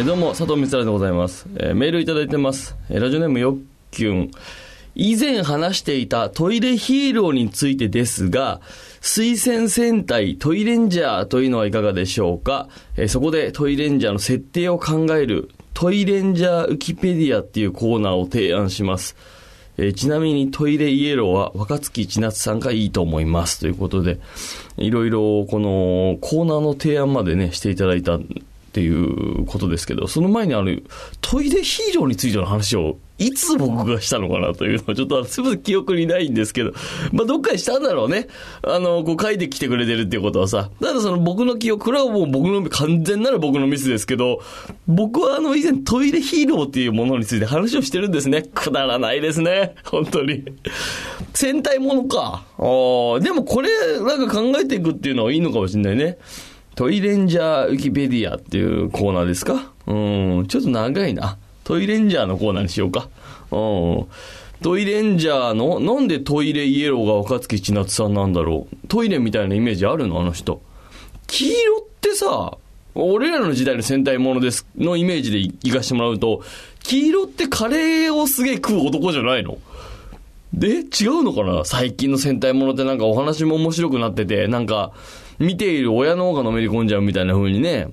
えどうも佐藤光でございます、えーメールいただいてます、えーラジオネームよっきゅん。以前話していたトイレヒーローについてですが、推薦戦隊トイレンジャーというのはいかがでしょうか、えーそこでトイレンジャーの設定を考えるトイレンジャーウキペディアっていうコーナーを提案します。えちなみにトイレイエローは若月千夏さんがいいと思いますということで、いろいろこのコーナーの提案までね、していただいたっていうことですけど、その前にあの、トイレヒーローについての話を、いつ僕がしたのかなというのは、ちょっと すみません、記憶にないんですけど、まあ、どっかにしたんだろうね。あの、こう書いてきてくれてるっていうことはさ。ただその僕の記憶、これはもう僕の、完全なる僕のミスですけど、僕はあの、以前トイレヒーローっていうものについて話をしてるんですね。くだらないですね。本当に。戦隊ものか。あーでもこれ、なんか考えていくっていうのはいいのかもしれないね。トイレンジャーウィキペディアっていうコーナーですか？うん、ちょっと長いな。トイレンジャーのコーナーにしようか。うん。トイレンジャーの、なんでトイレイエローが若月千夏さんなんだろう？トイレみたいなイメージあるの？あの人。黄色ってさ、俺らの時代の戦隊ものです、のイメージでいかしてもらうと、黄色ってカレーをすげえ食う男じゃないの？で違うのかな？最近の戦隊ものってなんかお話も面白くなってて、なんか、見ている親の方がのめり込んじゃうみたいな風にね、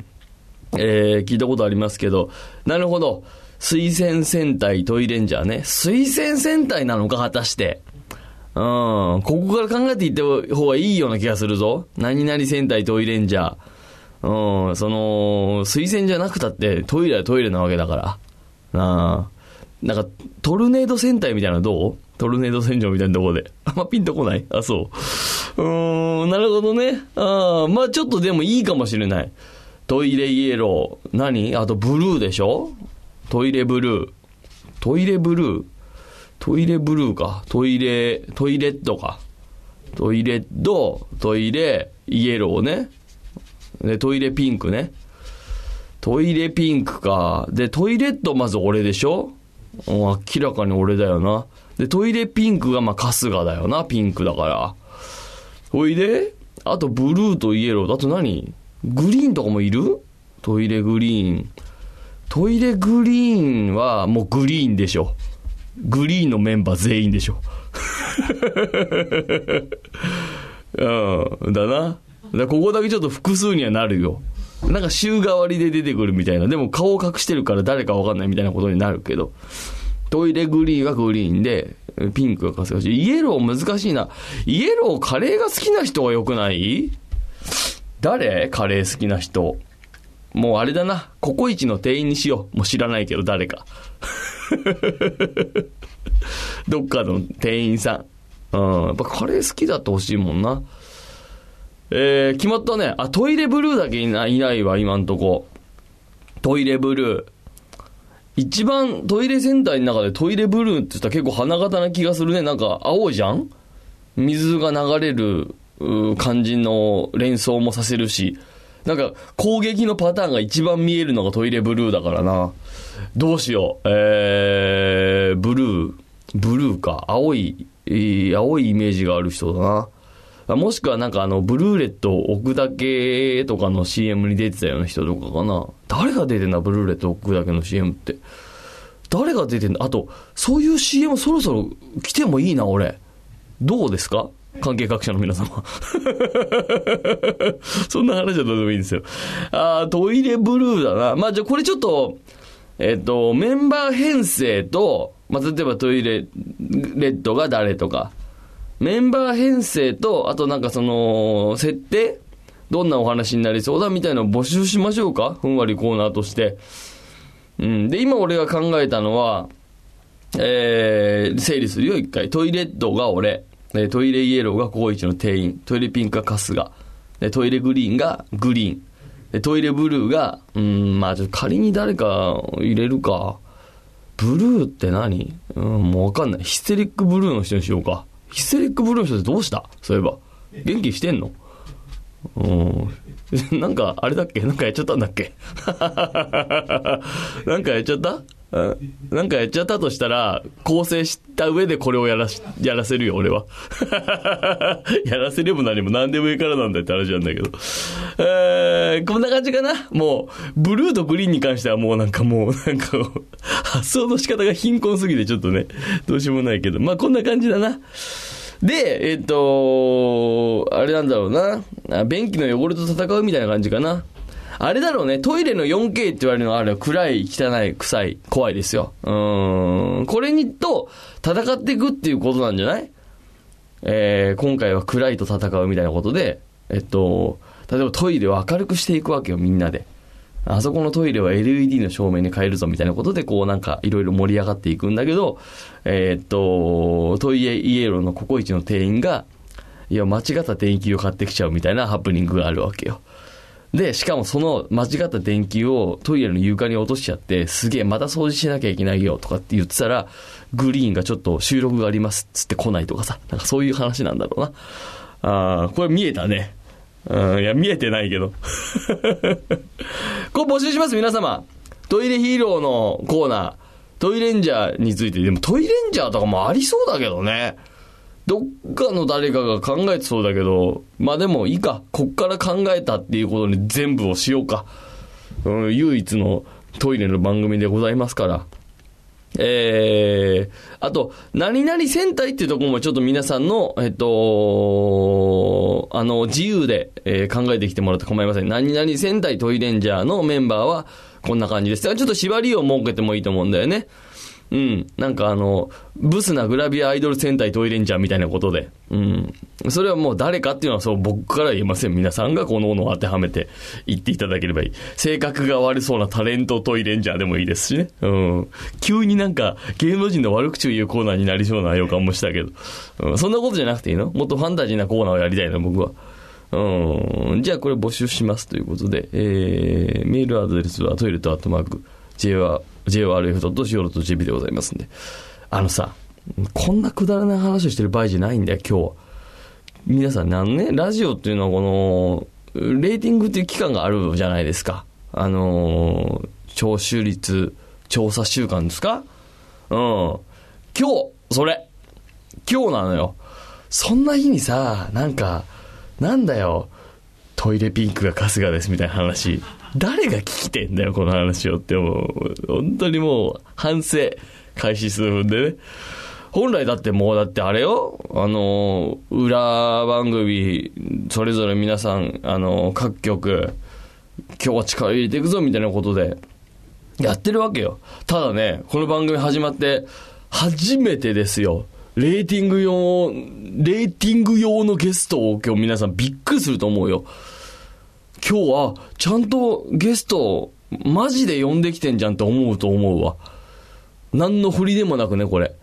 えー、聞いたことありますけど、なるほど。推薦戦隊トイレンジャーね。推薦戦隊なのか、果たして。うん。ここから考えていった方がいいような気がするぞ。何々戦隊トイレンジャー。うん。その、推薦じゃなくたってトイレはトイレなわけだから。なあ。なんか、トルネード戦隊みたいなのどう？トルネード戦場みたいなとこで。あんまピンとこない？あ、そう。うーん、なるほどね。ああ、まあちょっとでもいいかもしれない。トイレイエロー。何？あとブルーでしょ？トイレブルー。トイレブルー？トイレブルーか。トイレ、トイレットか。トイレット、トイレ、イエローね。で、トイレピンクね。トイレピンクか。で、トイレットまず俺でしょ？明らかに俺だよな。で、トイレピンクがまあ春日だよな。ピンクだから。ほいで、あとブルーとイエロー。あと何？グリーンとかもいる？トイレグリーン。トイレグリーンはもうグリーンでしょ。グリーンのメンバー全員でしょ。うん、だな。だここだけちょっと複数にはなるよ。なんか週替わりで出てくるみたいな。でも顔を隠してるから誰かわかんないみたいなことになるけど。トイレグリーンはグリーンで、ピンクが春日し。イエロー難しいな。イエローカレーが好きな人が良くない？誰？カレー好きな人。もうあれだな。ココイチの店員にしよう。もう知らないけど誰か。どっかの店員さん。うん。やっぱカレー好きだってほしいもんな。えー、決まったね。あ、トイレブルーだけいないいないわ、今んとこ。トイレブルー。一番トイレ戦隊の中でトイレブルーって言ったら結構花形な気がするね。なんか青じゃん？水が流れる感じの連想もさせるし。なんか攻撃のパターンが一番見えるのがトイレブルーだからな。どうしよう。えー、ブルー。ブルーか。青い、青いイメージがある人だな。もしくはなんかあの、ブルーレットを置くだけとかの CM に出てたような人とかかな。誰が出てんだ、ブルーレット置くだけの CM って。誰が出てんだ？あと、そういう CM そろそろ来てもいいな、俺。どうですか？関係各社の皆様。そんな話はどうでもいいんですよ。あートイレブルーだな。まあ、じゃあこれちょっと、えっ、と、メンバー編成と、まあ、例えばトイレレッドが誰とか、メンバー編成と、あとなんかその、設定どんなお話になりそうだみたいなのを募集しましょうか？ふんわりコーナーとして。うん。で、今俺が考えたのは、えー、整理するよ、一回。トイレットが俺。トイレイエローが高一の店員。トイレピンクが春日。で、トイレグリーンがグリーン。トイレブルーが、うん、まあちょっと仮に誰か入れるか。ブルーって何？うん、もうわかんない。ヒステリックブルーの人にしようか。ヒステリックブルーの人ってどうした？そういえば。元気してんの？うん。なんか、あれだっけ？なんかやっちゃったんだっけ？なんかやっちゃった？なんかやっちゃったとしたら、構成した上でこれをやらし、やらせるよ、俺は。やらせれも何も何でもいいからなんだって話なんだけど。えー、こんな感じかな？もう、ブルーとグリーンに関してはもうなんかもう、なんか、発想の仕方が貧困すぎてちょっとね、どうしようもないけど。まあこんな感じだな。で、えっ、と、あれなんだろうな。便器の汚れと戦うみたいな感じかな。あれだろうね、トイレの 4K って言われるのはあれ暗い、汚い、臭い、怖いですよ。うん。これにと戦っていくっていうことなんじゃない？えー、今回は暗いと戦うみたいなことで、えっと、例えばトイレを明るくしていくわけよ、みんなで。あそこのトイレは LED の照明に変えるぞみたいなことで、こうなんかいろいろ盛り上がっていくんだけど、えー、っと、トイレイエローのココイチの店員が、いや、間違った電気を買ってきちゃうみたいなハプニングがあるわけよ。で、しかもその間違った電球をトイレの床に落としちゃって、すげえまた掃除しなきゃいけないよとかって言ってたら、グリーンがちょっと収録がありますっつって来ないとかさ、なんかそういう話なんだろうな。ああ、これ見えたね。うん、いや、見えてないけど。これ募集します、皆様。トイレヒーローのコーナー、トイレンジャーについて、でもトイレンジャーとかもありそうだけどね。どっかの誰かが考えてそうだけど、まあでもいいか。こっから考えたっていうことに全部をしようか。うん、唯一のトイレの番組でございますから。えー、あと、何々戦隊っていうところもちょっと皆さんの、えっと、あの、自由で、えー、考えてきてもらって構いません。何々戦隊トイレンジャーのメンバーはこんな感じです。ちょっと縛りを設けてもいいと思うんだよね。うん。なんかあの、ブスなグラビアアイドル戦隊トイレンジャーみたいなことで。うん。それはもう誰かっていうのはそう僕から言えません。皆さんがこのものを当てはめて言っていただければいい。性格が悪そうなタレントトイレンジャーでもいいですしね。うん。急になんか芸能人の悪口を言うコーナーになりそうな予感もしたけど。うん。そんなことじゃなくていいの？もっとファンタジーなコーナーをやりたいの、僕は。うん。じゃあこれ募集しますということで、えー、メールアドレスはトイレットアットマーク、J は JORF.CO.JP でございますんで。あのさ、こんなくだらない話をしてる場合じゃないんだよ、今日は。皆さん、あのね、ラジオっていうのはこの、レーティングっていう期間があるじゃないですか。あのー、聴取率調査週間ですか？うん。今日、それ。今日なのよ。そんな日にさ、なんか、なんだよ、トイレピンクが春日ですみたいな話。誰が聞きてんだよ、この話をってもう、本当にもう、反省、開始数分でね。本来だってもうだってあれよ、あの、裏番組、それぞれ皆さん、あの、各局、今日は力入れていくぞみたいなことで、やってるわけよ。ただね、この番組始まって、初めてですよ。レーティング用、レーティング用のゲストを今日皆さんびっくりすると思うよ。今日は、ちゃんとゲスト、マジで呼んできてんじゃんって思うと思うわ。何の振りでもなくね、これ。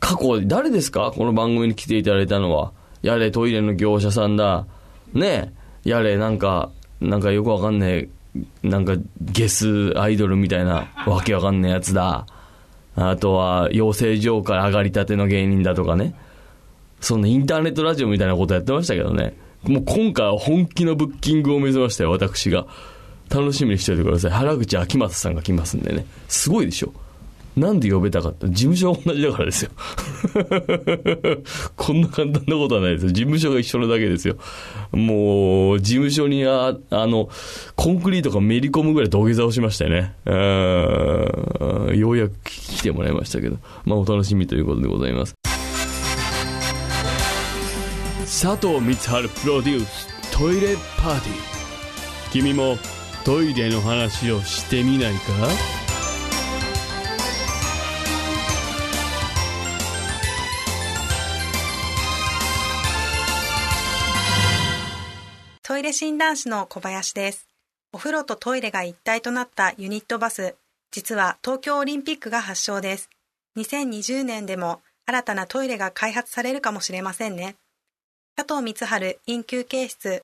過去、誰ですか？この番組に来ていただいたのは。やれ、トイレの業者さんだ。ねやれ、なんか、なんかよくわかんねえ、なんか、ゲスアイドルみたいな、わけわかんねえやつだ。あとは、養成所から上がりたての芸人だとかね。そんなインターネットラジオみたいなことやってましたけどね。もう今回は本気のブッキングを目指したよ、私が。楽しみにしておいてください。原口秋松さんが来ますんでね。すごいでしょ。なんで呼べたかって事務所が同じだからですよ。こんな簡単なことはないですよ。事務所が一緒なだけですよ。もう、事務所にあ、あの、コンクリートがめり込むぐらい土下座をしましたよね。ようやく来てもらいましたけど。まあ、お楽しみということでございます。佐藤光晴プロデューストイレパーティー君もトイレの話をしてみないか？トイレ診断士の小林です。お風呂とトイレが一体となったユニットバス、実は東京オリンピックが発祥です。2020年でも新たなトイレが開発されるかもしれませんね。佐藤光春、陰休憩室。